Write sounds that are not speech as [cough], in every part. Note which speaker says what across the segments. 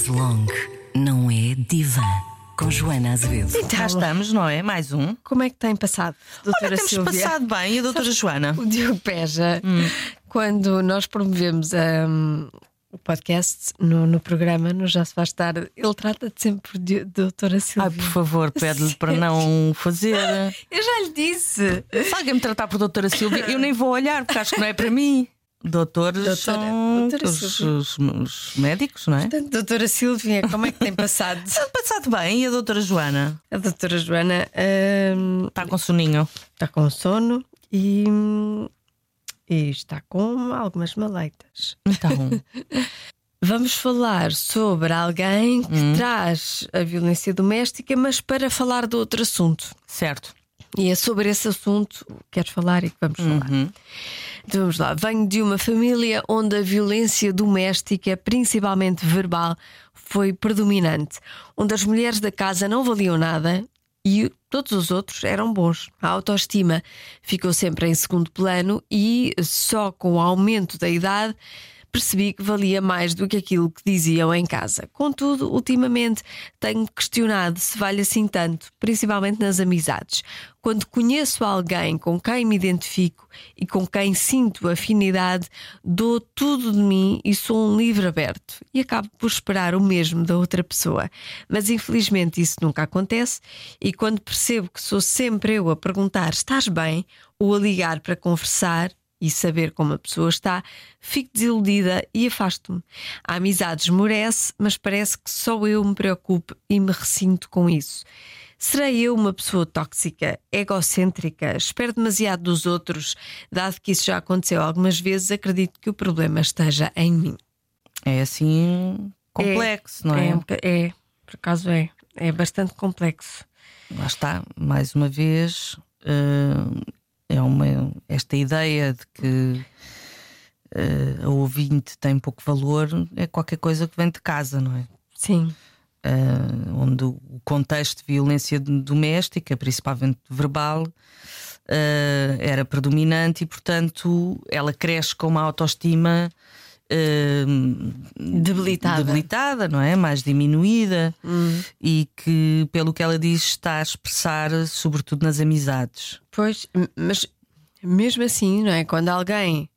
Speaker 1: Chaise Longue não é divã. Com Joana Azevedo.
Speaker 2: Então, cá estamos, não é? Mais um.
Speaker 3: Como é que tem passado, doutora
Speaker 2: Olha, temos
Speaker 3: Silvia?
Speaker 2: passado bem. E a doutora Joana?
Speaker 3: O Diogo Peja,
Speaker 2: Hum.
Speaker 3: quando nós promovemos um, o podcast no, no programa, no Já Se Faz Tarde, ele trata-te sempre de doutora
Speaker 2: Ai,
Speaker 3: Silvia.
Speaker 2: por favor, pede-lhe para não [laughs] fazer.
Speaker 3: Eu já lhe disse.
Speaker 2: Se alguém me tratar por doutora Silvia, eu nem vou olhar, porque acho que não é para mim. Doutores
Speaker 3: Doutora-
Speaker 2: são
Speaker 3: doutora
Speaker 2: os, os- os médicos, não é?
Speaker 3: Portanto, doutora Silvia, como é que tem passado? [laughs]
Speaker 2: Tem passado bem. E a doutora Joana?
Speaker 3: A doutora Joana um,
Speaker 2: Está com soninho.
Speaker 3: está com sono e, e está com algumas maleitas.
Speaker 2: Então, [laughs]
Speaker 3: Vamos falar sobre alguém que
Speaker 2: Hum.
Speaker 3: traz a violência doméstica, mas para falar de outro assunto.
Speaker 2: certo.
Speaker 3: E é sobre esse assunto que queres falar e que vamos falar. Então vamos lá. Venho de uma família onde a violência doméstica, principalmente verbal, foi predominante. Onde as mulheres da casa não valiam nada e todos os outros eram bons. A autoestima ficou sempre em segundo plano e só com o aumento da idade percebi que valia mais do que aquilo que diziam em casa. Contudo, ultimamente tenho questionado se vale assim tanto, principalmente nas amizades. Quando conheço alguém com quem me identifico e com quem sinto afinidade, dou tudo de mim e sou um livro aberto e acabo por esperar o mesmo da outra pessoa. Mas infelizmente isso nunca acontece e quando percebo que sou sempre eu a perguntar: estás bem? ou a ligar para conversar, e saber como a pessoa está, fico desiludida e afasto-me. A amizade esmorece, mas parece que só eu me preocupo e me ressinto com isso. Serei eu uma pessoa tóxica, egocêntrica, espero demasiado dos outros? Dado que isso já aconteceu algumas vezes, acredito que o problema esteja em mim.
Speaker 2: É assim complexo, não é?
Speaker 3: É, é, por acaso é. É bastante complexo.
Speaker 2: Lá está, mais uma vez, eh, é uma, esta ideia de que eh, a ouvinte tem pouco valor é qualquer coisa que vem de casa, não é?
Speaker 3: Sim.
Speaker 2: Eh, onde o contexto de violência doméstica, principalmente verbal, eh, era predominante e, portanto, ela cresce com uma autoestima eh,
Speaker 3: Debilitada.
Speaker 2: debilitada, não é? Mais diminuída
Speaker 3: Hum.
Speaker 2: e que, pelo que ela diz, está a expressar, sobretudo nas amizades.
Speaker 3: Pois, mas mesmo assim, não é? Quando alguém,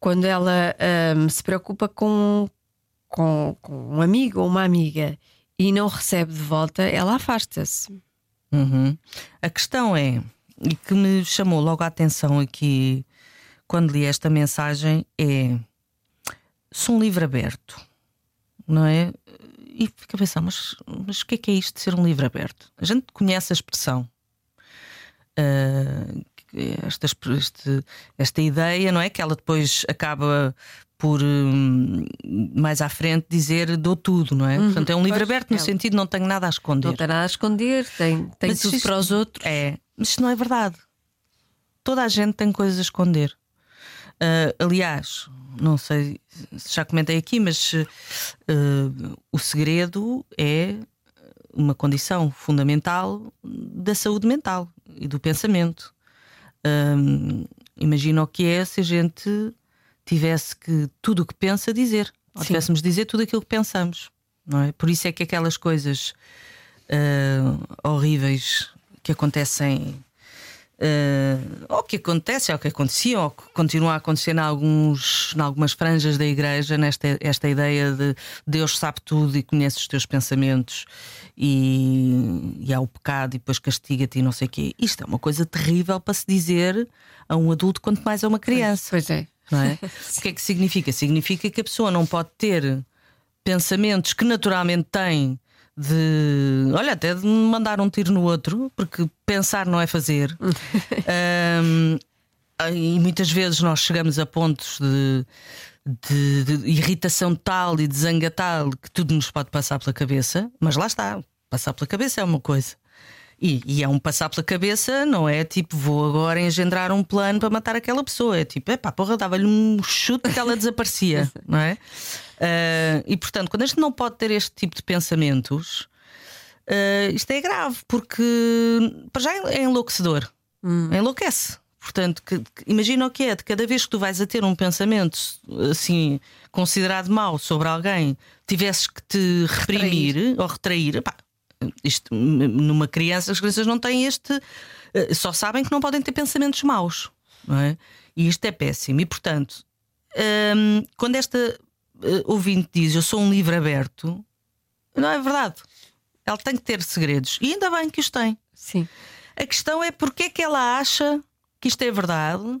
Speaker 3: quando ela ahm, se preocupa com, com, com um amigo ou uma amiga e não recebe de volta, ela afasta-se.
Speaker 2: Uhum. A questão é, e que me chamou logo a atenção aqui quando li esta mensagem, é: sou um livro aberto, não é? E fica a pensar, mas, mas o que é que é isto de ser um livro aberto? A gente conhece a expressão. que esta, este- esta ideia, não é? Que ela depois acaba por hum, mais à frente dizer dou tudo, não é? Portanto, é um livro aberto no sentido de não tenho nada a esconder.
Speaker 3: Não tem nada a esconder, tem, tem
Speaker 2: Mas
Speaker 3: tudo
Speaker 2: isto-
Speaker 3: para os outros.
Speaker 2: É, mas isto não é verdade. Toda a gente tem coisas a esconder. Ah, aliás, não sei se já comentei aqui, mas ah, o segredo é uma condição fundamental da saúde mental e do pensamento. Ahm, imagina o que é se a gente tivesse que tudo o que pensa dizer, ou
Speaker 3: Sim.
Speaker 2: tivéssemos de dizer tudo aquilo que pensamos, não é? Por isso é que aquelas coisas ah, horríveis que acontecem. Ah, ou que acontece, ou que aconteciam, ou que continuam a acontecer em, alguns, em algumas franjas da igreja, nesta esta ideia de Deus sabe tudo e conhece os teus pensamentos e, e há o pecado e depois castiga-te e não sei o quê. Isto é uma coisa terrível para se dizer a um adulto, quanto mais a uma criança
Speaker 3: Pois é.
Speaker 2: não é? [laughs] O que é que significa? Significa que a pessoa não pode ter pensamentos que naturalmente tem de, olha, até de mandar um tiro no outro, porque pensar não é fazer. [laughs] Ahm, e muitas vezes nós chegamos a pontos de, de- de irritação tal e de zanga tal que tudo nos pode passar pela cabeça, mas lá está, passar pela cabeça é uma coisa. E, e é um passar pela cabeça, não é tipo, vou agora engendrar um plano para matar aquela pessoa. É tipo, epá, porra, dava-lhe um chute que ela desaparecia, [laughs] não é? Ah, e portanto, quando a gente não pode ter este tipo de pensamentos, ah, isto é grave, porque para já é enlouquecedor, enlouquece. Portanto, que, que, imagina o que é, de cada vez que tu vais a ter um pensamento assim considerado mau sobre alguém, tivesses que te reprimir retrair. ou retrair, pá, isto, numa criança, as crianças não têm este. Eh, só sabem que não podem ter pensamentos maus. Não é? E isto é péssimo. E portanto, hum, quando esta uh, ouvinte diz eu sou um livro aberto, não é verdade. Ela tem que ter segredos. E ainda bem que os tem.
Speaker 3: Sim.
Speaker 2: A questão é porque é que ela acha que isto é verdade,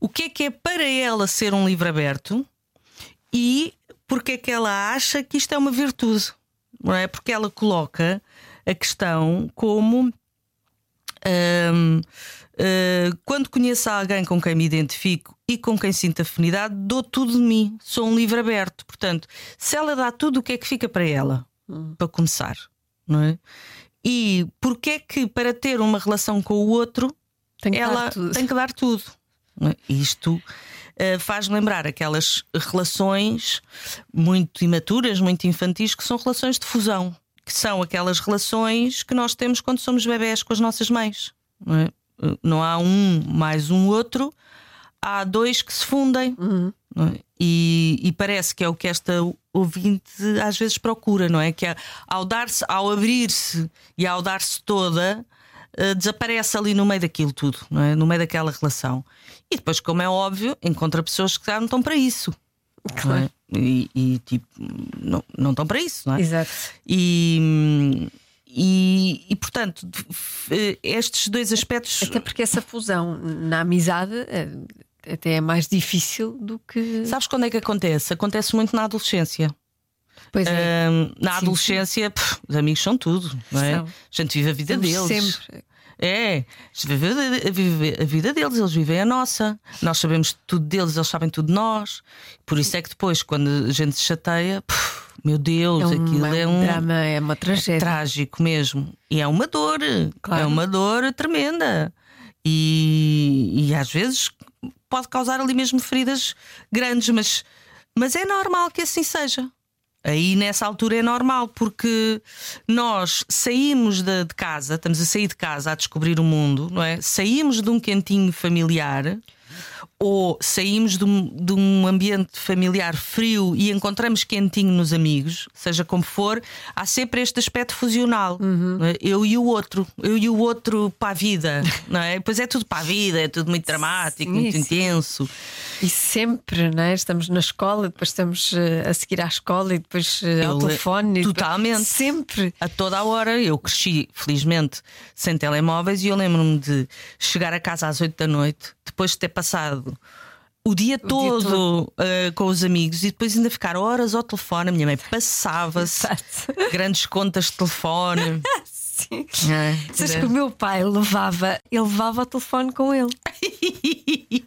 Speaker 2: o que é que é para ela ser um livro aberto e porque é que ela acha que isto é uma virtude. Não é? Porque ela coloca a questão como. Hum, Uh, quando conheço alguém com quem me identifico e com quem sinto afinidade, dou tudo de mim, sou um livro aberto. Portanto, se ela dá tudo, o que é que fica para ela? Hum. Para começar, não é? E porque é que para ter uma relação com o outro tem ela tem que dar tudo? É? Isto uh, faz lembrar aquelas relações muito imaturas, muito infantis, que são relações de fusão, que são aquelas relações que nós temos quando somos bebés com as nossas mães. Não é? não há um mais um outro, há dois que se fundem. Uhum. É? E, e, parece que é o que esta ouvinte às vezes procura, não é? Que é, ao dar-se, ao abrir-se e ao dar-se toda, uh, desaparece ali no meio daquilo tudo, não é? No meio daquela relação. E depois, como é óbvio, encontra pessoas que já não estão para isso. Claro. É? E, e, tipo, não, não estão para isso, não é?
Speaker 3: Exato.
Speaker 2: E e, e, portanto, estes dois aspectos.
Speaker 3: Até porque essa fusão na amizade eh, até é mais difícil do que.
Speaker 2: Sabes quando é que acontece? Acontece muito na adolescência.
Speaker 3: Pois é.
Speaker 2: na sim, adolescência, sim. Pff, os amigos são tudo, não é? São. A gente vive a vida deles. Sempre. É, vive a vida deles, eles vivem a nossa. Nós sabemos tudo deles, eles sabem tudo de nós. Por isso é que depois, quando a gente se chateia, pff, meu Deus, é um, aquilo é um
Speaker 3: drama, é uma tragédia. É
Speaker 2: trágico mesmo. E é uma dor, claro. é uma dor tremenda. E, e às vezes pode causar ali mesmo feridas grandes, mas, mas é normal que assim seja. Aí nessa altura é normal, porque nós saímos de, de, casa, estamos a sair de casa a descobrir o mundo, não é? Saímos de um cantinho familiar ou saímos de um, de um, ambiente familiar frio e encontramos quentinho nos amigos, seja como for, há sempre este aspecto fusional. Uhum. É? Eu e o outro, eu e o outro para a vida, [laughs] não é? Pois é tudo para a vida, é tudo muito dramático, sim, muito sim. intenso.
Speaker 3: E sempre, não é? Estamos na escola, depois estamos eh, a seguir à escola e depois eh, eu, ao telefone.
Speaker 2: Totalmente.
Speaker 3: Depois, sempre.
Speaker 2: A toda a hora. Eu cresci, felizmente, sem telemóveis e eu lembro-me de chegar a casa às 8 da noite, depois de ter passado o dia o todo, dia todo. Uh, com os amigos e depois ainda ficar horas ao telefone. A minha mãe passava-se grandes contas de telefone. [laughs]
Speaker 3: Sim. É, Sabes que o meu pai levava, ele levava o telefone com ele. [laughs]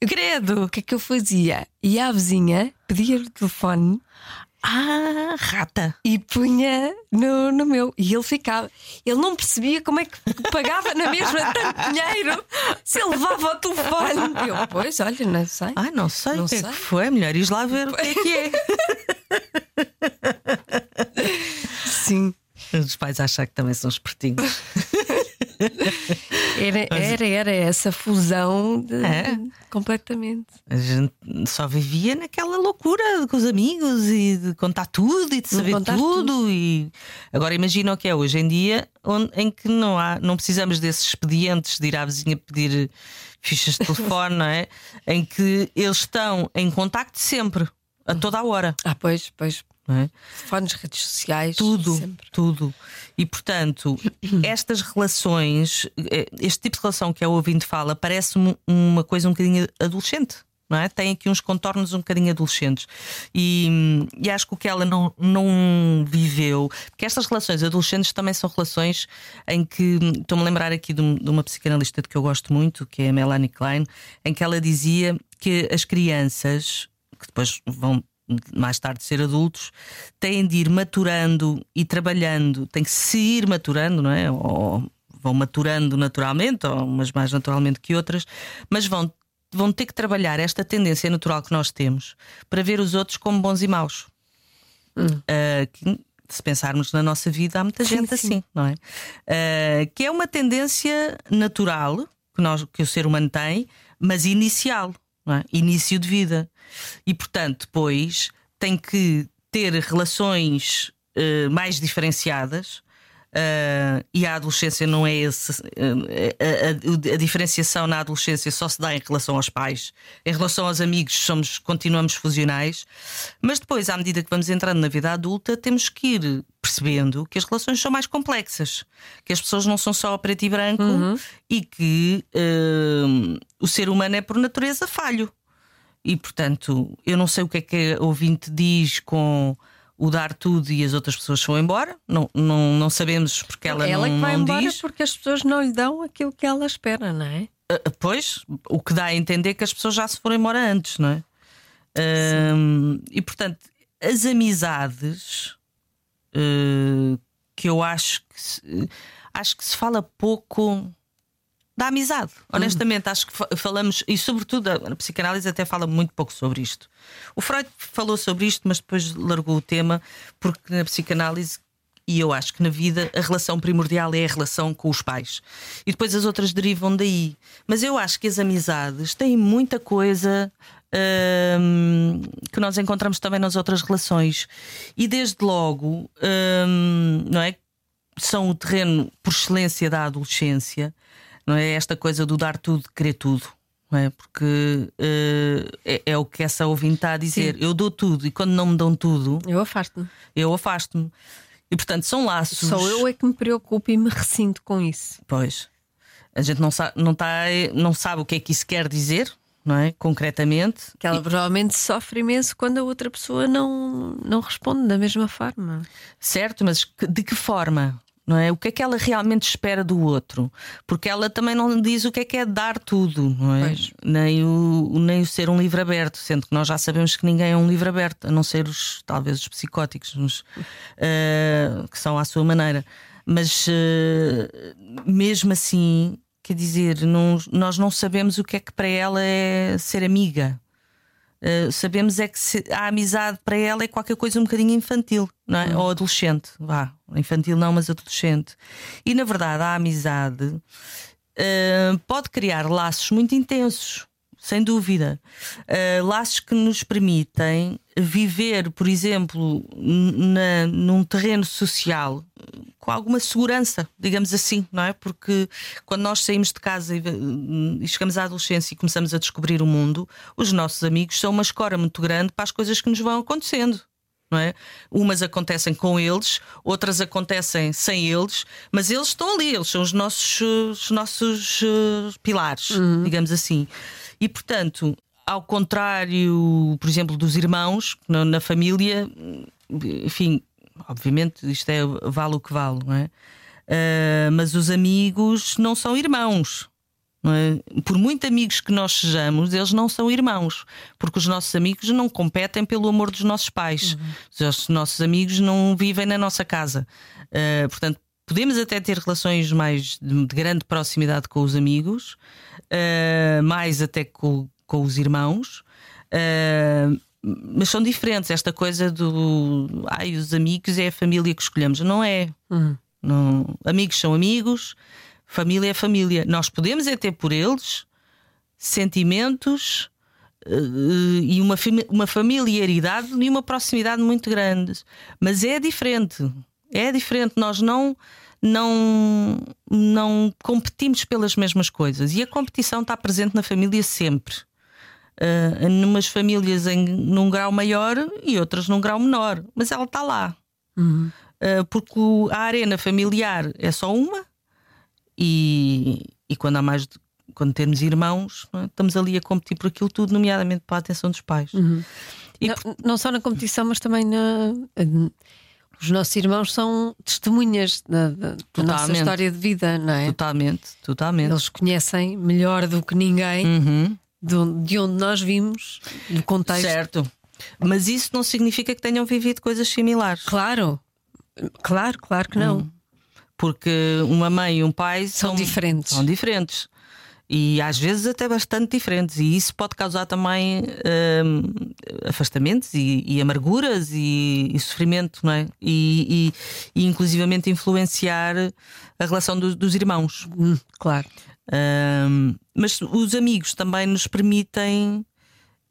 Speaker 3: Credo! O que é que eu fazia? Ia à vizinha, pedia o telefone
Speaker 2: ah, rata!
Speaker 3: E punha no, no meu. E ele ficava. Ele não percebia como é que pagava na mesma [laughs] tanto dinheiro se ele levava o telefone. Eu, pois, olha, não sei.
Speaker 2: Ah, não sei não o que sei. é que foi. Melhor ir lá ver o que é que é. [laughs]
Speaker 3: Sim.
Speaker 2: Os pais acham que também são espertinhos. [laughs] [laughs]
Speaker 3: Era, era, era essa fusão de, é. completamente.
Speaker 2: A gente só vivia naquela loucura com os amigos e de contar tudo e de saber tudo. tudo. E agora imagina o que é hoje em dia, onde, em que não há, não precisamos desses expedientes de ir à vizinha pedir fichas de telefone, não é? [laughs] Em que eles estão em contacto sempre, a toda a hora.
Speaker 3: Ah, pois, pois.
Speaker 2: É?
Speaker 3: Telefones, redes sociais,
Speaker 2: tudo,
Speaker 3: sempre.
Speaker 2: tudo. E portanto, [clears throat] estas relações, eh, este tipo de relação que é o ouvinte fala, parece-me uma coisa um bocadinho adolescente. Não é? Tem aqui uns contornos um bocadinho adolescentes. E, e acho que o que ela não, não viveu, porque estas relações adolescentes também são relações em que estou-me a lembrar aqui de, de uma psicanalista que eu gosto muito, que é a Melanie Klein, em que ela dizia que as crianças que depois vão mais tarde ser adultos, têm de ir maturando e trabalhando, têm que se ir maturando, não é? Ou vão maturando naturalmente, ou umas mais naturalmente que outras, mas vão, vão ter que trabalhar esta tendência natural que nós temos para ver os outros como bons e maus. Hum. Uh, que, se pensarmos na nossa vida, há muita gente sim, assim, sim. não é? Uh, que é uma tendência natural que, nós, que o ser humano tem, mas inicial, é? início de vida. E portanto, depois tem que ter relações uh, mais diferenciadas Uh, e a adolescência não é esse. Uh, a, a, a, diferenciação na adolescência só se dá em relação aos pais. Em relação aos amigos, somos, continuamos fusionais. Mas depois, à medida que vamos entrando na vida adulta, temos que ir percebendo que as relações são mais complexas, que as pessoas não são só preto e branco uhum. e que uh, o ser humano é por natureza falho. E portanto, eu não sei o que é que a ouvinte diz com o dar tudo e as outras pessoas vão embora. Não, não, não sabemos porque ela,
Speaker 3: ela
Speaker 2: não,
Speaker 3: que vai
Speaker 2: não
Speaker 3: embora
Speaker 2: diz.
Speaker 3: porque as pessoas não lhe dão aquilo que ela espera, não é?
Speaker 2: Uh, pois, o que dá a entender que as pessoas já se foram embora antes, não é? Uh, e portanto, as amizades uh, que eu acho que se, acho que se fala pouco da amizade. Honestamente, acho que falamos, e sobretudo a psicanálise até fala muito pouco sobre isto. O Freud falou sobre isto, mas depois largou o tema, porque na psicanálise, e eu acho que na vida, a relação primordial é a relação com os pais. E depois as outras derivam daí. Mas eu acho que as amizades têm muita coisa. Hum, que nós encontramos também nas outras relações e desde logo hum, não é são o terreno por excelência da adolescência não é esta coisa do dar tudo, querer tudo. Não é? Porque uh, é, é, o que essa ouvinte está a dizer. Sim. Eu dou tudo e quando não me dão tudo,
Speaker 3: eu afasto-me.
Speaker 2: Eu afasto-me. E portanto são laços.
Speaker 3: Só eu é que me preocupo e me ressinto com isso.
Speaker 2: Pois. A gente não sabe, não, tá, não sabe o que é que isso quer dizer, não é? Concretamente.
Speaker 3: Que ela e... provavelmente sofre imenso quando a outra pessoa não, não responde da mesma forma.
Speaker 2: Certo, mas de que forma? Não é? O que é que ela realmente espera do outro? Porque ela também não diz o que é que é dar tudo, não é? Nem o, nem o ser um livro aberto, sendo que nós já sabemos que ninguém é um livro aberto, a não ser os, talvez os psicóticos, os, uh, que são à sua maneira. Mas uh, mesmo assim, quer dizer, não, nós não sabemos o que é que para ela é ser amiga. Uh, sabemos é que se, a amizade para ela é qualquer coisa um bocadinho infantil, não é? Uhum. Ou adolescente, vá, infantil não, mas adolescente. E na verdade, a amizade uh, pode criar laços muito intensos, sem dúvida. Uh, laços que nos permitem viver, por exemplo, na, num terreno social com alguma segurança, digamos assim, não é? Porque quando nós saímos de casa e, chegamos à adolescência e começamos a descobrir o mundo, os nossos amigos são uma escora muito grande para as coisas que nos vão acontecendo. Não é? Umas acontecem com eles, outras acontecem sem eles, mas eles estão ali, eles são os nossos, os nossos uh, pilares, uhum. digamos assim. E portanto, ao contrário, por exemplo, dos irmãos na, na família, enfim, obviamente isto é vale o que vale, não é? Uh, mas os amigos não são irmãos. Não é? Por muito amigos que nós sejamos, eles não são irmãos, porque os nossos amigos não competem pelo amor dos nossos pais. Uhum. Os nossos amigos não vivem na nossa casa. Uh, portanto, podemos até ter relações mais de, de grande proximidade com os amigos, uh, mais até com, com os irmãos. Uh, mas são diferentes. Esta coisa do ai, os amigos é a família que escolhemos. Não é. Uhum. Não, amigos são amigos, família é família. Nós podemos é ter por eles sentimentos uh, e uma, uma familiaridade e uma proximidade muito grande. Mas é diferente. É diferente. Nós não. Não, não competimos pelas mesmas coisas e a competição está presente na família sempre uh, numas famílias em, num grau maior e outras num grau menor, mas ela está lá. Uhum. Uh, porque a arena familiar é só uma, e, e quando há mais de, quando temos irmãos, é? estamos ali a competir por aquilo tudo, nomeadamente para a atenção dos pais. Uhum.
Speaker 3: Não, por... não, só na competição, mas também na. Os nossos irmãos são testemunhas da, da, da nossa história de vida, não é?
Speaker 2: Totalmente, totalmente.
Speaker 3: Eles conhecem melhor do que ninguém uhum de onde nós vimos, do contexto.
Speaker 2: Certo. Mas isso não significa que tenham vivido coisas similares.
Speaker 3: Claro, claro, claro que não. Hum.
Speaker 2: Porque uma mãe e um pai
Speaker 3: são, são diferentes.
Speaker 2: São diferentes. E às vezes até bastante diferentes. E isso pode causar também hum, afastamentos e, e amarguras e, e, sofrimento, não é? E, e, e inclusivamente influenciar a relação do, dos irmãos.
Speaker 3: Hum, claro.
Speaker 2: Um, mas os amigos também nos permitem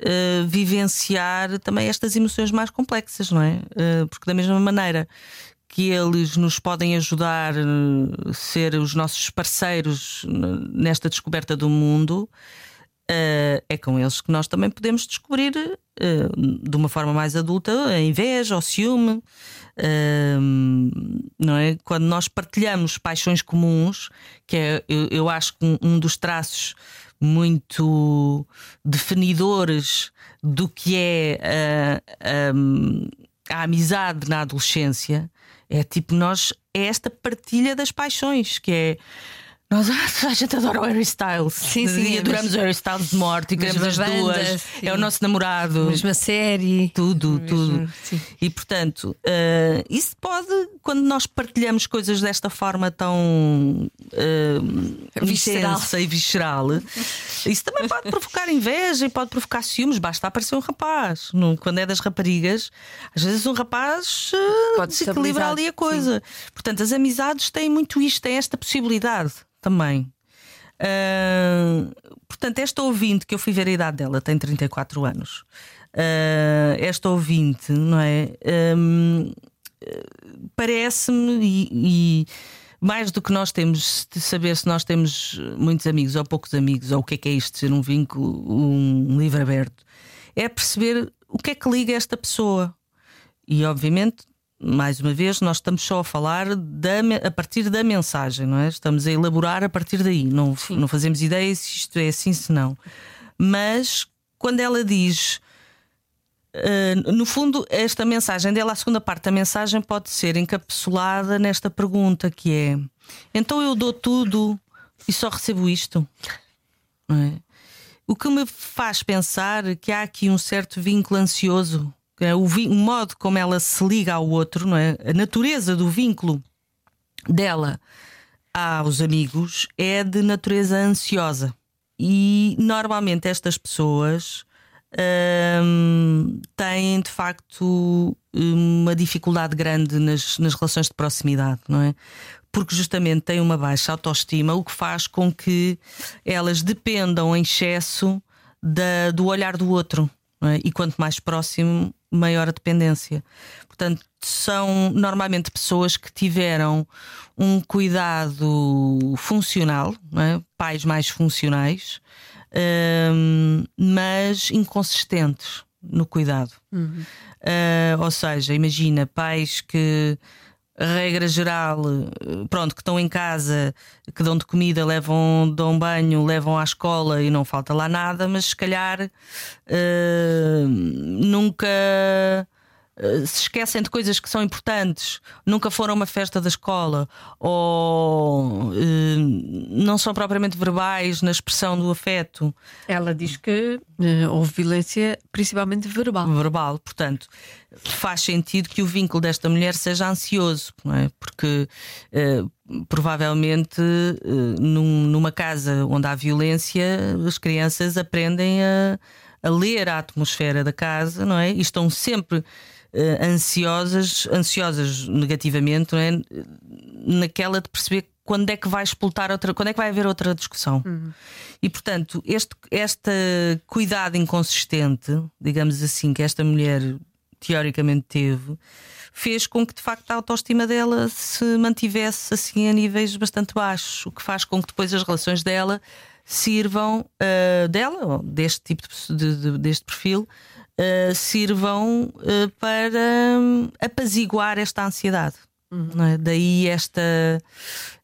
Speaker 2: uh, vivenciar também estas emoções mais complexas, não é? Uh, porque da mesma maneira que eles nos podem ajudar a uh, ser os nossos parceiros nesta descoberta do mundo, é com eles que nós também podemos descobrir de uma forma mais adulta a inveja, o ciúme. não é? Quando nós partilhamos paixões comuns, que é, eu, acho que um, dos traços muito definidores do que é a, a, a amizade na adolescência. É tipo, nós é esta partilha das paixões, que é nós, [laughs] a gente adora o Harry Styles.
Speaker 3: Sim, sim.
Speaker 2: E adoramos o Harry Styles de morte e queremos as bandas, duas. Sim. É o nosso namorado.
Speaker 3: Mesma série.
Speaker 2: Tudo, Mesmo, tudo. Sim. E portanto, uh, isso pode, quando nós partilhamos coisas desta forma tão uh, visceral. intensa e visceral, isso também pode provocar inveja e pode provocar ciúmes. Basta aparecer um rapaz. No, quando é das raparigas, às vezes um rapaz uh, desequilibra ali a coisa. Sim. Portanto, as amizades têm muito isto, têm esta possibilidade também. Uh, portanto, esta ouvinte que eu fui ver a idade dela tem 34 anos. Uh, esta ouvinte, não é? Um, Parece-me e, e, mais do que nós temos de saber se nós temos muitos amigos ou poucos amigos, ou o que é que é isto, ser um vínculo, um livro aberto, é perceber o que é que liga esta pessoa. E obviamente mais uma vez, nós estamos só a falar da, a partir da mensagem, não é? Estamos a elaborar a partir daí. Não, não fazemos ideia se isto é assim, se não. Mas quando ela diz. Uh, no fundo, esta mensagem dela, a segunda parte da mensagem, pode ser encapsulada nesta pergunta que é: então eu dou tudo e só recebo isto? É? O que me faz pensar que há aqui um certo vínculo ansioso o, o modo como ela se liga ao outro, não é? A natureza do vínculo dela aos amigos é de natureza ansiosa. E normalmente estas pessoas hum, têm de facto uma dificuldade grande nas, nas relações de proximidade, não é? Porque justamente têm uma baixa autoestima, o que faz com que elas dependam em excesso da, do olhar do outro. É? E quanto mais próximo, maior a dependência. Portanto, são normalmente pessoas que tiveram um cuidado funcional, é? pais mais funcionais, hum, mas inconsistentes no cuidado. Uhum. Uh, ou seja, imagina pais que regra geral, pronto, que estão em casa, que dão de comida, levam, dão banho, levam à escola e não falta lá nada, mas se calhar uh, nunca eh, se esquecem de coisas que são importantes, nunca foram a uma festa da escola ou uh, não são propriamente verbais na expressão do afeto.
Speaker 3: Ela diz que uh, houve violência principalmente verbal.
Speaker 2: Verbal, portanto, faz sentido que o vínculo desta mulher seja ansioso, não é? Porque provavelmente num, numa casa onde há violência, as crianças aprendem a, a ler a atmosfera da casa, não é? E estão sempre ansiosas, ansiosas negativamente, é? naquela de perceber quando é que vai explotar outra, quando é que vai haver outra discussão. Uhum. E portanto, este, este cuidado inconsistente, digamos assim, que esta mulher teoricamente teve, fez com que de facto a autoestima dela se mantivesse assim a níveis bastante baixos, o que faz com que depois as relações dela sirvam uh, dela, deste tipo de, de, deste perfil, uh, sirvam uh, para um, apaziguar esta ansiedade. Uhum. É? Daí esta,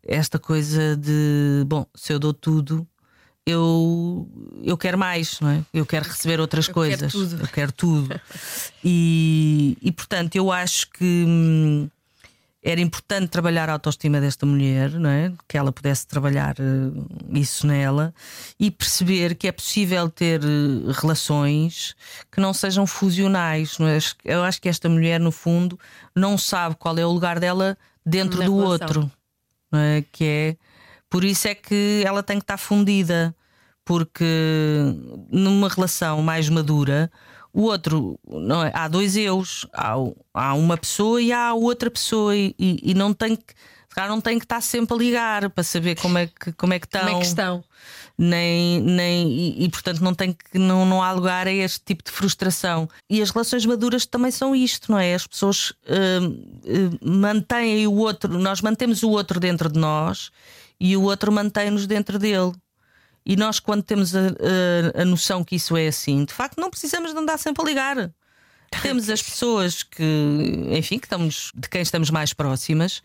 Speaker 2: esta coisa de bom, se eu dou tudo, eu, eu quero mais, não é? Eu quero receber outras
Speaker 3: eu
Speaker 2: coisas.
Speaker 3: Quero.
Speaker 2: Eu quero tudo. [laughs] e, e portanto, eu acho que hum, era importante trabalhar a autoestima desta mulher, não é? que ela pudesse trabalhar eh, isso nela e perceber que é possível ter eh, relações que não sejam fusionais. Não é? Eu acho que esta mulher, no fundo, não sabe qual é o lugar dela dentro Na do relação. outro, não é? que é por isso é que ela tem que estar fundida, porque numa relação mais madura o outro, não é? há dois eus, há, há uma pessoa e há outra pessoa, e, e não tem que. não tem que estar sempre a ligar para saber como é que, como é que estão.
Speaker 3: Como é que estão?
Speaker 2: Nem, nem, e, e, portanto não tem que não, não há lugar a este tipo de frustração. E as relações maduras também são isto, não é? As pessoas uh, uh, mantêm o outro, nós mantemos o outro dentro de nós e o outro mantém-nos dentro dele. E nós, quando temos a, a, a, noção que isso é assim, de facto, não precisamos de andar sempre a ligar. [laughs] Temos as pessoas que, enfim, que estamos, de quem estamos mais próximas,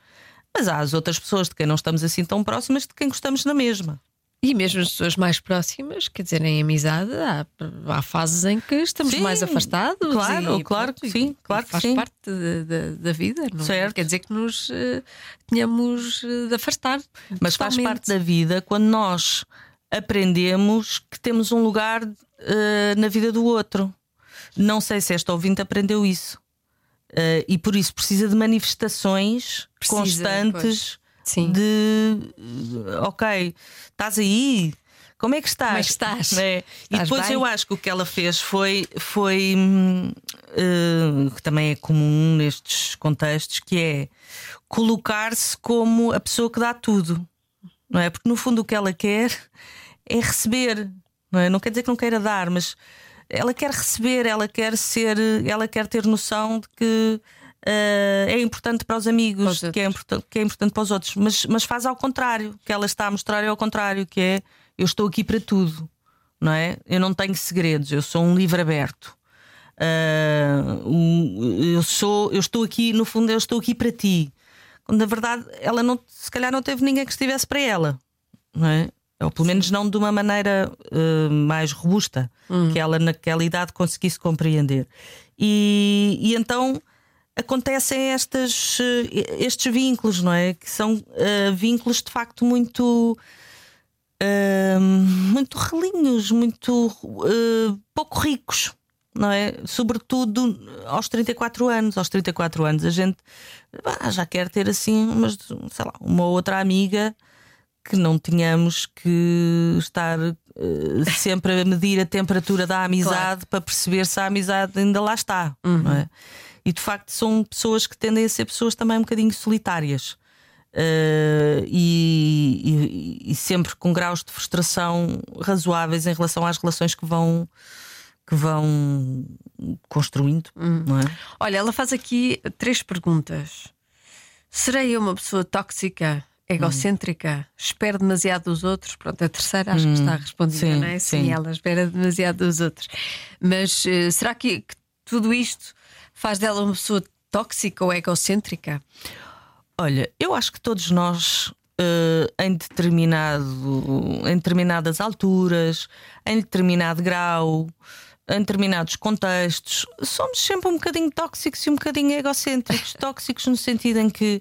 Speaker 2: mas há as outras pessoas de quem não estamos assim tão próximas, de quem gostamos na mesma.
Speaker 3: E mesmo as pessoas mais próximas, quer dizer, em amizade, há, há fases em que estamos sim, mais afastados.
Speaker 2: Claro, e, claro que sim, claro que
Speaker 3: faz
Speaker 2: sim.
Speaker 3: parte de, de, da vida. Não
Speaker 2: certo.
Speaker 3: quer dizer que nos uh, tenhamos uh, de afastar.
Speaker 2: Mas faz parte da vida quando nós aprendemos que temos um lugar uh, na vida do outro. Não sei se esta ouvinte aprendeu isso. Uh, e por isso precisa de manifestações precisa, constantes de ok, estás aí, como é que estás? Como
Speaker 3: é que estás?
Speaker 2: É. E depois bem? eu acho que o que ela fez foi, foi uh, que também é comum nestes contextos, que é colocar-se como a pessoa que dá tudo. Não é? Porque no fundo o que ela quer é receber. Não, é? não quer dizer que não queira dar, mas ela quer receber, ela quer ser, ela quer ter noção de que uh, é importante para os amigos, para os que, é importante, que é importante para os outros, mas, mas faz ao contrário, que ela está a mostrar é ao contrário, que é eu estou aqui para tudo, não é? Eu não tenho segredos, eu sou um livro aberto. Uh, eu sou, eu estou aqui, no fundo, eu estou aqui para ti. Quando na verdade ela não, se calhar não teve ninguém que estivesse para ela, não é? Ou pelo menos não de uma maneira uh, mais robusta, hum. que ela naquela idade conseguisse compreender. E, e então acontecem estas, uh, estes vínculos, não é? Que são uh, vínculos de facto muito. muito relinhos, muito pouco ricos, não é? Sobretudo aos 34 anos. Aos 34 anos a gente já quer ter assim, mas sei lá, uma outra amiga que não tínhamos que estar uh, sempre a medir a temperatura da amizade claro. para perceber se a amizade ainda lá está. Uhum. É? E de facto são pessoas que tendem a ser pessoas também um bocadinho solitárias. Uh, e, e, e, sempre com graus de frustração razoáveis em relação às relações que vão que vão construindo, uhum. não é?
Speaker 3: Olha, ela faz aqui três perguntas. Serei eu uma pessoa tóxica egocêntrica, espera demasiado dos outros. Pronto, a terceira acho hum. que está respondida, sim, não é? Sim, sim, ela espera demasiado dos outros. Mas uh, será que, que, tudo isto faz dela uma pessoa tóxica ou egocêntrica?
Speaker 2: Olha, eu acho que todos nós. Uh, em, determinado, em determinadas alturas, em determinado grau, em determinados contextos, somos sempre um bocadinho tóxicos e um bocadinho egocêntricos. [laughs] tóxicos no sentido em que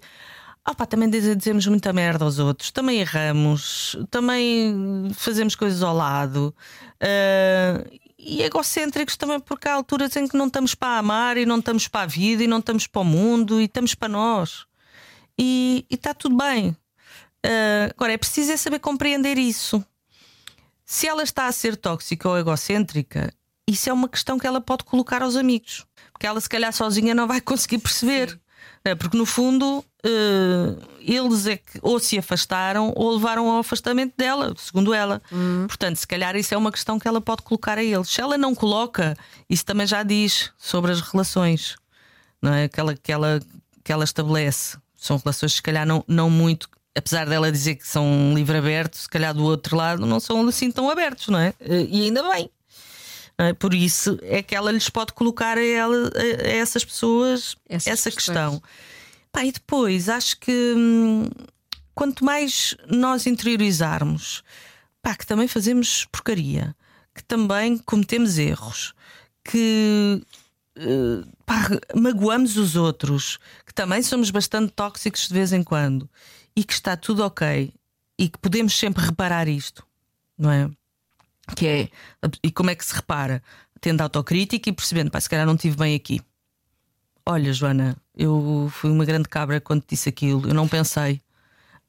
Speaker 2: Opa, também dizemos muita merda aos outros, também erramos, também fazemos coisas ao lado. Uh, e egocêntricos também porque há alturas em que não estamos para amar e não estamos para a vida e não estamos para o mundo e estamos para nós. E está tudo bem. Uh, agora é preciso é saber compreender isso. Se ela está a ser tóxica ou egocêntrica, isso é uma questão que ela pode colocar aos amigos. Porque ela, se calhar, sozinha não vai conseguir perceber. Sim. É, porque no fundo eles é que ou se afastaram ou levaram ao afastamento dela, segundo ela. Uhum. Portanto, se calhar isso é uma questão que ela pode colocar a eles. Se ela não coloca, isso também já diz sobre as relações não é? que, ela, que, ela, que ela estabelece. São relações, se calhar, não, não muito. Apesar dela dizer que são livre aberto, se calhar do outro lado não são assim tão abertos, não é? Eh, e ainda bem. É? Por isso é que ela lhes pode colocar a, ela, a essas pessoas essas essa questões. questão. Pá, e depois acho que hum, quanto mais nós interiorizarmos pá, que também fazemos porcaria, que também cometemos erros, que uh, pá, magoamos os outros, que também somos bastante tóxicos de vez em quando e que está tudo ok e que podemos sempre reparar isto, não é? Que é, e como é que se repara? Tendo autocrítica e percebendo, pá, se calhar não estive bem aqui. Olha, Joana, eu fui uma grande cabra quando disse aquilo, eu não pensei.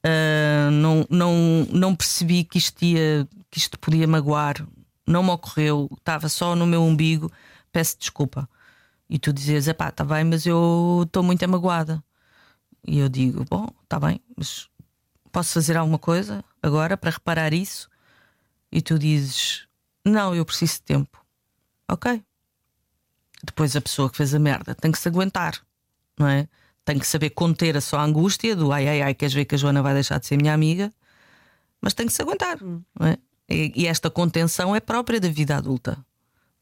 Speaker 2: Uh, não, não, não percebi que isto, ia, que isto podia magoar, não me ocorreu, estava só no meu umbigo, peço desculpa. E tu dizias, pá, está bem, mas eu estou muito amagoada. E eu digo: Bom, está bem, mas posso fazer alguma coisa agora para reparar isso? E tu dizes: Não, eu preciso de tempo. Ok. Depois a pessoa que fez a merda tem que se aguentar, não é? Tem que saber conter a sua angústia do ai ai ai, queres ver que a Joana vai deixar de ser minha amiga? Mas tem que se aguentar, não é? E, e esta contenção é própria da vida adulta,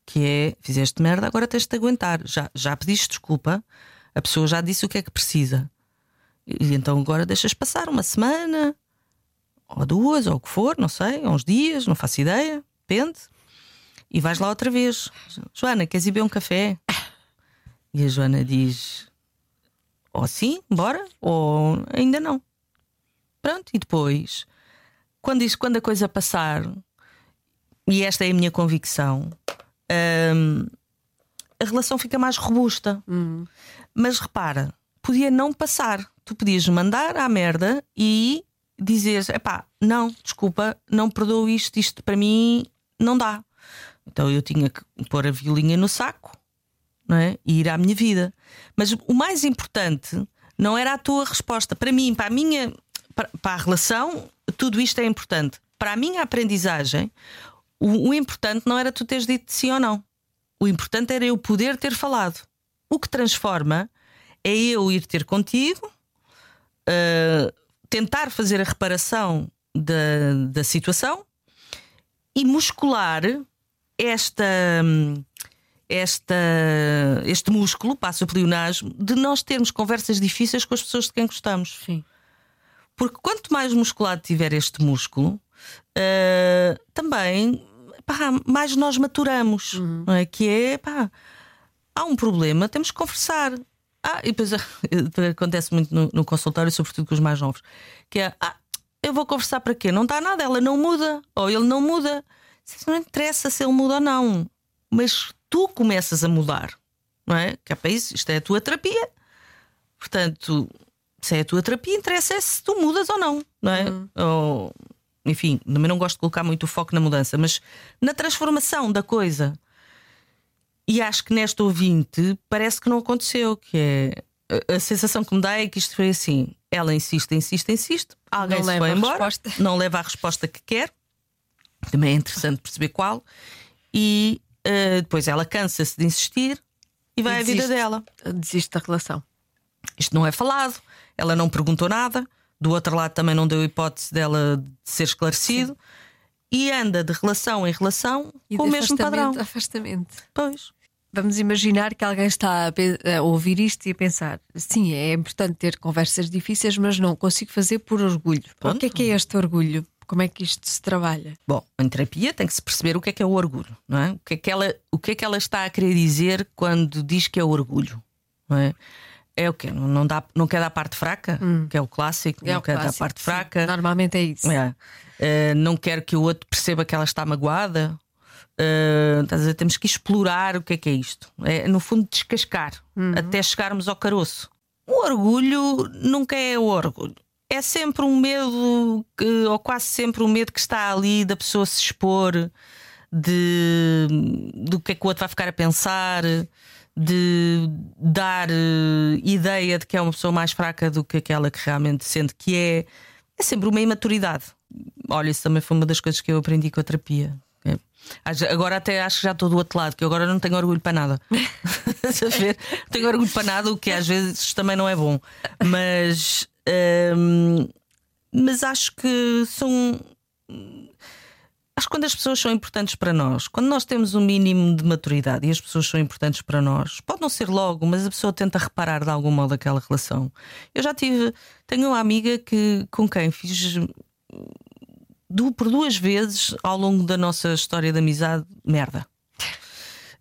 Speaker 2: que é fizeste merda, agora tens de te aguentar. Já, já pediste desculpa, a pessoa já disse o que é que precisa. E então agora deixas passar uma semana, ou duas, ou o que for, não sei, uns dias, não faço ideia, depende. E vais lá outra vez. Joana, queres ir beber um café? E a Joana diz: ou sim, bora, ou ainda não. Pronto, e depois, quando, isso, quando a coisa passar, e esta é a minha convicção, hum, a relação fica mais robusta. Mas repara, podia não passar. Tu podias mandar à merda e dizeres: epá, não, desculpa, não perdoo isto, isto para mim não dá. Então eu tinha que pôr a violinha no saco não é? e ir à minha vida. Mas o mais importante não era a tua resposta. Para mim, para a minha para, a relação, tudo isto é importante. Para a minha aprendizagem, o, o importante não era tu teres dito sim ou não. O importante era eu poder ter falado. O que transforma é eu ir ter contigo, uh, tentar fazer a reparação da, da situação e muscular esta, esta, este músculo, passa o pleonasmo, de nós termos conversas difíceis com as pessoas de quem gostamos.
Speaker 3: Sim.
Speaker 2: Porque quanto mais musculado tiver este músculo, uh, também pá, mais nós maturamos. Não é? Que é pá, há um problema, temos que conversar. Ah, e [laughs] depois acontece muito no, no consultório, sobretudo com os mais novos, que é ah, eu vou conversar para quê? Não está nada, ela não muda, ou ele não muda. Não interessa se ele muda ou não. Mas tu começas a mudar, não é? Que é para isso, isto é a tua terapia. Portanto, se é a tua terapia, interessa é se tu mudas ou não, não é? Ou, enfim, também não gosto de colocar muito o foco na mudança, mas na transformação da coisa. E acho que nesta ouvinte parece que não aconteceu, que é a, sensação que me dá é que isto foi assim: ela insiste, insiste, insiste, alguém
Speaker 3: Não
Speaker 2: se
Speaker 3: leva
Speaker 2: foi embora,
Speaker 3: resposta.
Speaker 2: não leva a resposta que quer. Também é interessante perceber qual. E eh, depois ela cansa-se de insistir e vai à vida dela.
Speaker 3: Desiste da relação.
Speaker 2: Isto não é falado, ela não perguntou nada, do outro lado também não deu hipótese dela de ser esclarecido e anda de relação em relação
Speaker 3: E
Speaker 2: com o mesmo padrão.
Speaker 3: Afastamento.
Speaker 2: Pois.
Speaker 3: Vamos imaginar que alguém está a, ouvir isto e a pensar: sim, é importante ter conversas difíceis, mas não consigo fazer por orgulho. O que é que é este orgulho? Como é que isto se trabalha?
Speaker 2: Bom, em terapia tem que se perceber o que é que é o orgulho, não é? O que é que ela, o que é que ela está a querer dizer quando diz que é orgulho, não é? É o quê? Não, dá, não quer dar parte fraca, que é o clássico,
Speaker 3: É
Speaker 2: não
Speaker 3: o
Speaker 2: quer dar
Speaker 3: clássico,
Speaker 2: parte
Speaker 3: sim.
Speaker 2: fraca.
Speaker 3: Normalmente é isso.
Speaker 2: É. Eh, não quer que o outro perceba que ela está magoada. A dizer, temos que explorar o que é que é isto. É, no fundo, descascar até chegarmos ao caroço. O orgulho nunca é o orgulho. É sempre um medo, ou quase sempre um medo que está ali da pessoa se expor, de, do que é que o outro vai ficar a pensar, de dar eh, ideia de que é uma pessoa mais fraca do que aquela que realmente sente que é. É sempre uma imaturidade. Olha, isso também foi uma das coisas que eu aprendi com a terapia. É. Agora até acho que já estou do outro lado, que agora não tenho orgulho para nada. [laughs] Tenho orgulho para nada, o que às vezes também não é bom. Mas, mas acho que são. Acho que quando as pessoas são importantes para nós, quando nós temos um mínimo de maturidade e as pessoas são importantes para nós, pode não ser logo, mas a pessoa tenta reparar de algum modo aquela relação. Eu já tive, tenho uma amiga que, com quem fiz por duas vezes ao longo da nossa história de amizade merda.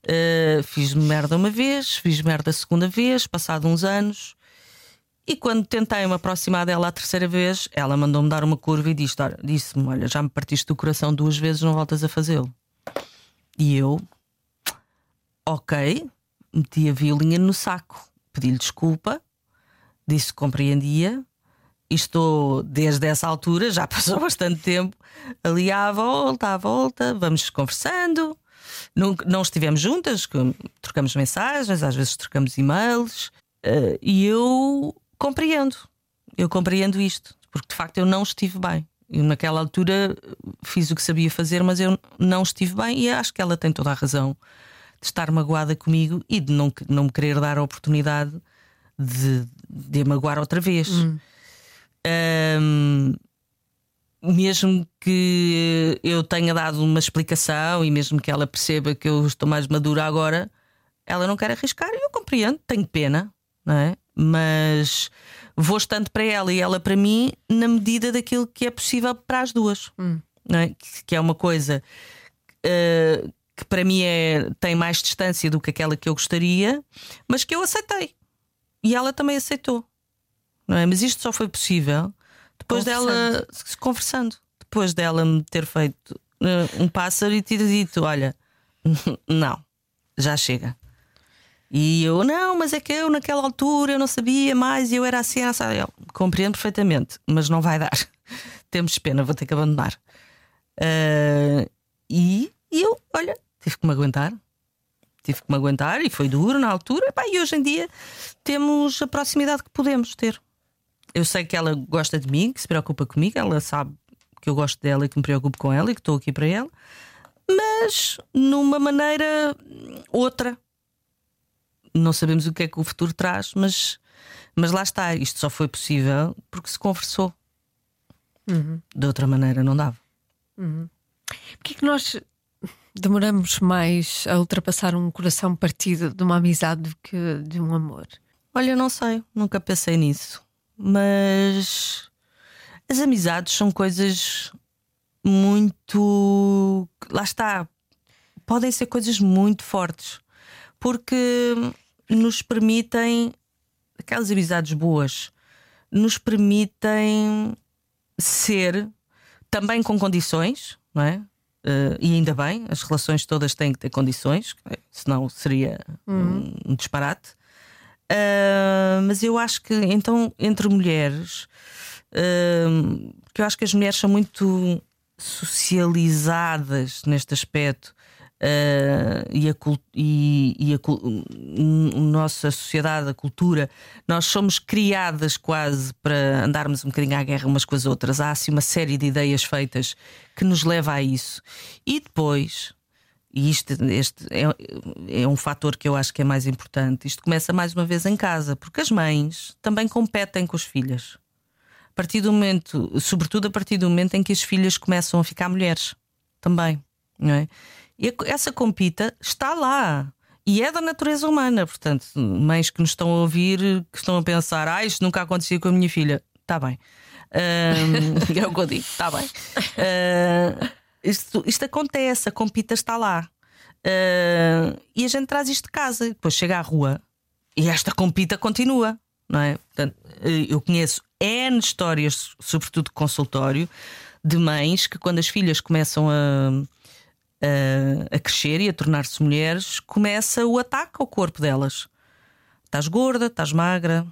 Speaker 2: Uh, fiz merda uma vez, fiz merda a segunda vez, passado uns anos. E quando tentei me aproximar dela a terceira vez, ela mandou-me dar uma curva e disse: "Olha- disse-me: Olha, já me partiste o coração duas vezes, não voltas a fazê-lo. E eu, ok, meti a violinha no saco, pedi-lhe desculpa, disse que compreendia. E estou desde essa altura, já passou [laughs] bastante tempo, ali à volta, à volta, vamos conversando. Não, não estivemos juntas, trocamos mensagens, às vezes trocamos e-mails. eh, e eu compreendo. Eu compreendo isto, porque de facto eu não estive bem. Eu, naquela altura, fiz o que sabia fazer, mas eu não estive bem e acho que ela tem toda a razão de estar magoada comigo e de não, não me querer dar a oportunidade de, de magoar outra vez. Um, mesmo que eu tenha dado uma explicação e mesmo que ela perceba que eu estou mais madura agora, ela não quer arriscar e eu compreendo, tenho pena, não é? Mas vou estando para ela e ela para mim na medida daquilo que é possível para as duas,
Speaker 3: hum.
Speaker 2: não é? que, é uma coisa uh, que para mim é, tem mais distância do que aquela que eu gostaria, mas que eu aceitei e ela também aceitou, não é? Mas isto só foi possível depois dela conversando, depois dela me ter feito uh, um pássaro e ter dito: Olha, [laughs] não, já chega. E eu, não, mas é que eu naquela altura eu não sabia mais e eu era assim, assim. Eu, compreendo perfeitamente, mas não vai dar. [laughs] Temos pena, vou ter que abandonar. Uh, e, e, eu, olha, tive que me aguentar. Tive que me aguentar e foi duro na altura. E, hoje em dia temos a proximidade que podemos ter. Eu sei que ela gosta de mim, que se preocupa comigo, ela sabe que eu gosto dela e que me preocupo com ela e que estou aqui para ela, mas numa maneira outra não sabemos o que é que o futuro traz, mas, mas lá está. Isto só foi possível porque se conversou.
Speaker 3: Uhum.
Speaker 2: De outra maneira, não dava.
Speaker 3: Uhum. Porquê é que nós demoramos mais a ultrapassar um coração partido de uma amizade do que de um amor?
Speaker 2: Olha, não sei, nunca pensei nisso. Mas as amizades são coisas muito. Lá está. Podem ser coisas muito fortes porque nos permitem, aquelas amizades boas, nos permitem ser também com condições, não é? Uh, e ainda bem, as relações todas têm que ter condições, senão seria uhum. um, disparate. Uh, mas eu acho que então entre mulheres, uh, eu acho que as mulheres são muito socializadas neste aspecto Uh, e, a, e, e a, nossa sociedade, a cultura, nós somos criadas quase para andarmos um bocadinho à guerra umas com as outras. Há assim uma série de ideias feitas que nos leva a isso. E depois, e isto este é, é um fator que eu acho que é mais importante, isto começa mais uma vez em casa, porque as mães também competem com as filhas. A partir do momento, sobretudo a partir do momento em que as filhas começam a ficar mulheres, também, não é? E essa compita está lá. E é da natureza humana. Portanto, mães que nos estão a ouvir, que estão a pensar, ah, isto nunca acontecia com a minha filha. Está bem. Um, [laughs] é o que eu digo, está bem. Uh, isto, isto, acontece, a compita está lá. Uh, e a gente traz isto de casa, e depois chega à rua e esta compita continua, não é? Portanto, eu conheço N histórias, sobretudo de consultório, de mães que quando as filhas começam a a, a crescer e a tornar-se mulheres, começa o ataque ao corpo delas. Estás gorda, estás magra,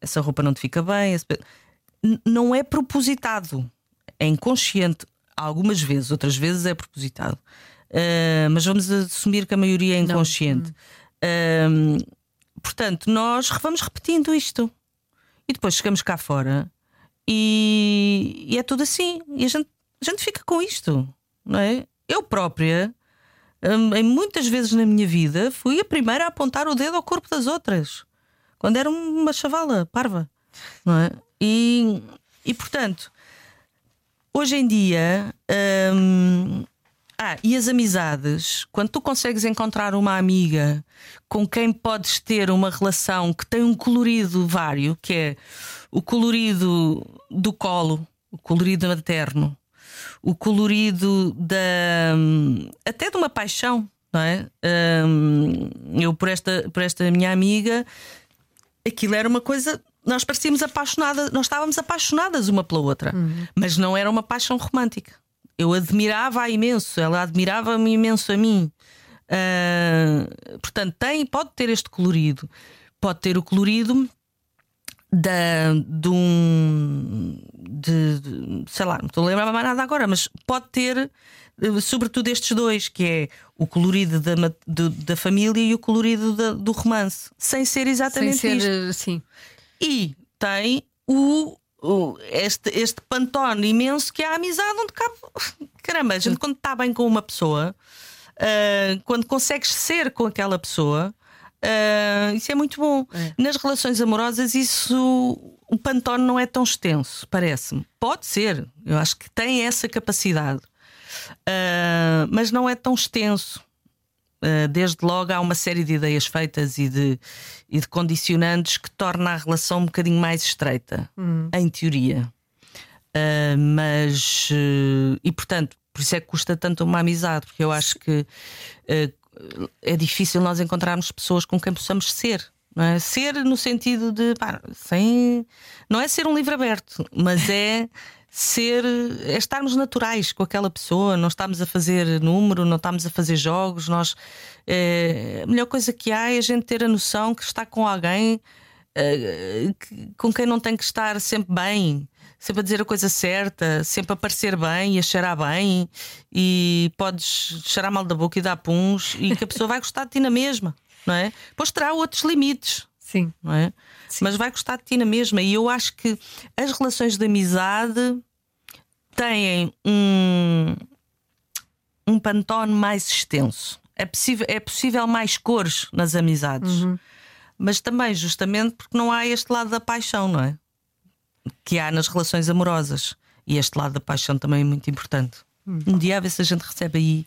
Speaker 2: essa roupa não te fica bem. Esse... Não é propositado, é inconsciente. Algumas vezes, outras vezes é propositado. Uh, mas vamos assumir que a maioria é inconsciente. Uh, portanto, nós vamos repetindo isto. E depois chegamos cá fora e, e é tudo assim. E a gente, a gente fica com isto, não é? Eu própria, hum, em muitas vezes na minha vida, fui a primeira a apontar o dedo ao corpo das outras. Quando era uma chavala parva. Não é? E, e portanto, hoje em dia. Hum, ah, e as amizades, quando tu consegues encontrar uma amiga com quem podes ter uma relação que tem um colorido vário, que é o colorido do colo, o colorido materno, o colorido da até de uma paixão, não é? Um, eu por esta por esta minha amiga, aquilo era uma coisa nós parecíamos apaixonadas, nós estávamos apaixonadas uma pela outra, uhum. mas não era uma paixão romântica. Eu admirava-a imenso, ela admirava-me imenso a mim. Uh, portanto, tem, pode ter este colorido, pode ter o colorido da, de um. De, de, sei lá, não estou a lembrar mais nada agora, mas pode ter, eh, sobretudo, estes dois, que é o colorido da, de, da família e o colorido da, do romance, sem ser exatamente
Speaker 3: sem ser,
Speaker 2: isto.
Speaker 3: Sim.
Speaker 2: E tem o, este, este pantone imenso que é a amizade, onde cabe. [laughs] Caramba, a gente quando está bem com uma pessoa, ah, quando consegues ser com aquela pessoa, ah, isso é muito bom. Nas relações amorosas, isso. O pantone não é tão extenso, parece-me. Pode ser, eu acho que tem essa capacidade, Ah, mas não é tão extenso. Uh, desde logo há uma série de ideias feitas e de, e de condicionantes que torna a relação um bocadinho mais estreita, em teoria. Uh, mas, uh, e portanto, por isso é que custa tanto uma amizade, porque eu acho que uh, é difícil nós encontrarmos pessoas com quem possamos ser. É? Ser no sentido de pá, sem, não é ser um livro aberto, mas é ser é estarmos naturais com aquela pessoa, não estamos a fazer número, não estamos a fazer jogos, nós é, a melhor coisa que há é a gente ter a noção que está com alguém é, com quem não tem que estar sempre bem, sempre a dizer a coisa certa, sempre a parecer bem e a cheirar bem, e podes cheirar mal da boca e dar puns, e que a pessoa vai gostar de ti na mesma, não é? Depois terá outros limites
Speaker 3: Sim.
Speaker 2: não é? Mas vai gostar de ti na mesma. E eu acho que as relações de amizade têm um, um pantone mais extenso. É possível, é possível mais cores nas amizades, mas também justamente porque não há este lado da paixão, não é? Que há nas relações amorosas. E este lado da paixão também é muito importante. Um dia a ver se a gente recebe aí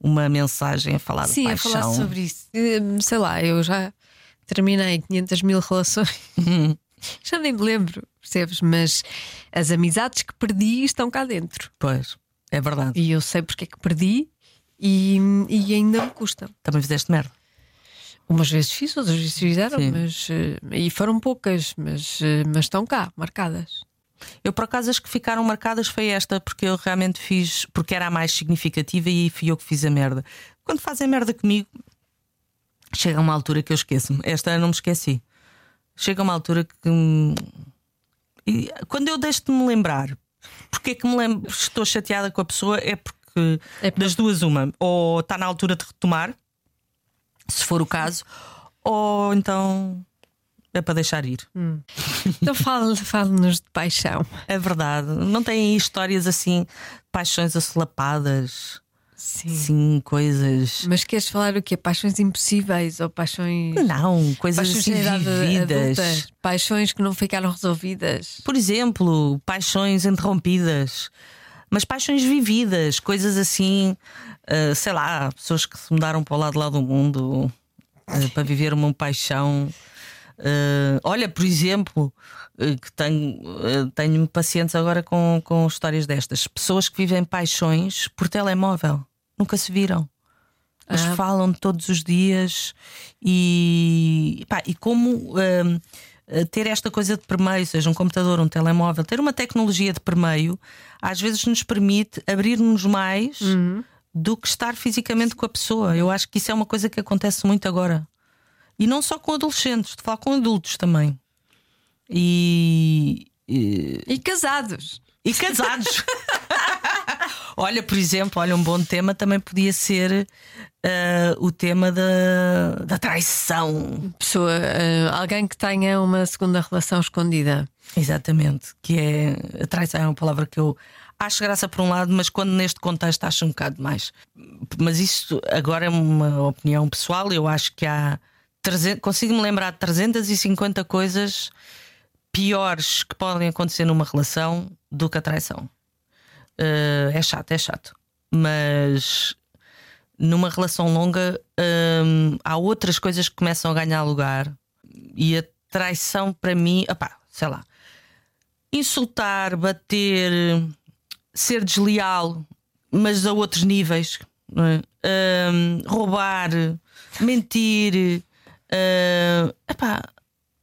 Speaker 2: uma mensagem a falar
Speaker 3: Sim,
Speaker 2: de
Speaker 3: a
Speaker 2: paixão.
Speaker 3: falar sobre isso. Hum, Sei lá, eu já terminei 500 mil relações. [laughs] já nem me lembro, percebes? Mas as amizades que perdi estão cá dentro.
Speaker 2: Pois, é verdade.
Speaker 3: E eu sei porque é que perdi e, e ainda me custam.
Speaker 2: Também fizeste merda.
Speaker 3: Umas vezes fiz, outras vezes fizeram,
Speaker 2: Sim.
Speaker 3: mas eh, e foram poucas, mas, eh, mas estão cá, marcadas.
Speaker 2: Eu, por acaso, as que ficaram marcadas foi esta, porque eu realmente fiz, porque era a mais significativa e fui eu que fiz a merda. Quando fazem merda comigo, chega uma altura que eu esqueço-me. Esta eu não me esqueci. Chega uma altura que. e quando eu deixo de me lembrar, porque é que me lembro, estou chateada com a pessoa, é porque
Speaker 3: É porque-
Speaker 2: das duas, uma, ou está na altura de retomar, se for o caso, ou então é para deixar ir.
Speaker 3: Então fale- fale-nos de paixão.
Speaker 2: É verdade. Não tem histórias assim, paixões assolapadas,
Speaker 3: Sim.
Speaker 2: sim, coisas.
Speaker 3: Mas queres falar o quê? Paixões impossíveis ou paixões.
Speaker 2: Não, coisas
Speaker 3: Paixões
Speaker 2: assim vividas.
Speaker 3: Paixões que não ficaram resolvidas.
Speaker 2: Por exemplo, paixões interrompidas, mas paixões vividas, coisas assim, ah, sei lá, pessoas que se mudaram para o lado lá do mundo ah, para viver uma paixão. Ah, olha, por exemplo, que tenho, tenho pacientes agora com, com histórias destas, pessoas que vivem paixões por telemóvel, nunca se viram. Mas
Speaker 3: Ah.
Speaker 2: falam todos os dias e, pá, e como ter esta coisa de permeio, seja um computador, um telemóvel, ter uma tecnologia de permeio, às vezes nos permite abrir-nos mais do que estar fisicamente com a pessoa. Eu acho que isso é uma coisa que acontece muito agora. E não só com adolescentes, a falar com adultos também. E, e,
Speaker 3: E casados.
Speaker 2: E casados. [laughs] olha, por exemplo, olha, um bom tema também podia ser eh, o tema da, da traição.
Speaker 3: Pessoa, eh, alguém que tenha uma segunda relação escondida.
Speaker 2: Exatamente. Que é a traição é uma palavra que eu acho graça por um lado, mas quando neste contexto acho um bocado mais. Mas isso agora é uma opinião pessoal. Eu acho que há 300, consigo-me lembrar de 350 coisas piores que podem acontecer numa relação do que a traição. Eh, é chato, é chato. Mas numa relação longa hum, há outras coisas que começam a ganhar lugar e a traição para mim, opá, sei lá, insultar, bater, ser desleal, mas a outros níveis, é? Hum, roubar, mentir, hum, epá,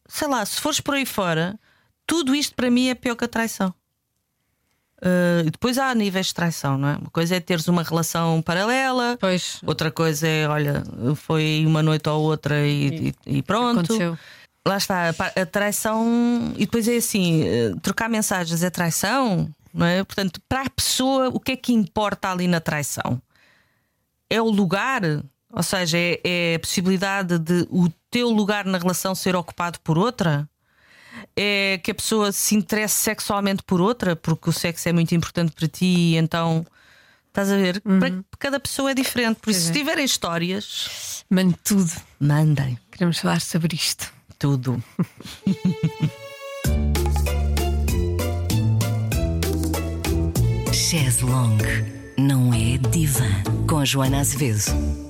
Speaker 2: sei lá, se fores por aí fora, tudo isto para mim é pior que a traição. Uh, e depois há níveis de traição, não é? Uma coisa é teres uma relação paralela,
Speaker 3: Pois.
Speaker 2: outra coisa é, olha, foi uma noite ou outra e, e- e pronto.
Speaker 3: Aconteceu.
Speaker 2: Lá está, a traição, e depois é assim: eh, trocar mensagens é traição, não é? Portanto, para a pessoa, o que é que importa ali na traição? É o lugar, ou seja, é, é a possibilidade de o teu lugar na relação ser ocupado por outra? É que a pessoa se interesse sexualmente por outra, porque o sexo é muito importante para ti, e então estás a ver? Para cada pessoa é diferente. Por isso,
Speaker 3: Pois
Speaker 2: se
Speaker 3: é.
Speaker 2: tiverem histórias,
Speaker 3: Mande tudo.
Speaker 2: mandem
Speaker 3: Queremos falar sobre isto.
Speaker 2: tudo. [laughs]
Speaker 1: Chaise Longue não é divã. Com Joana Azevedo.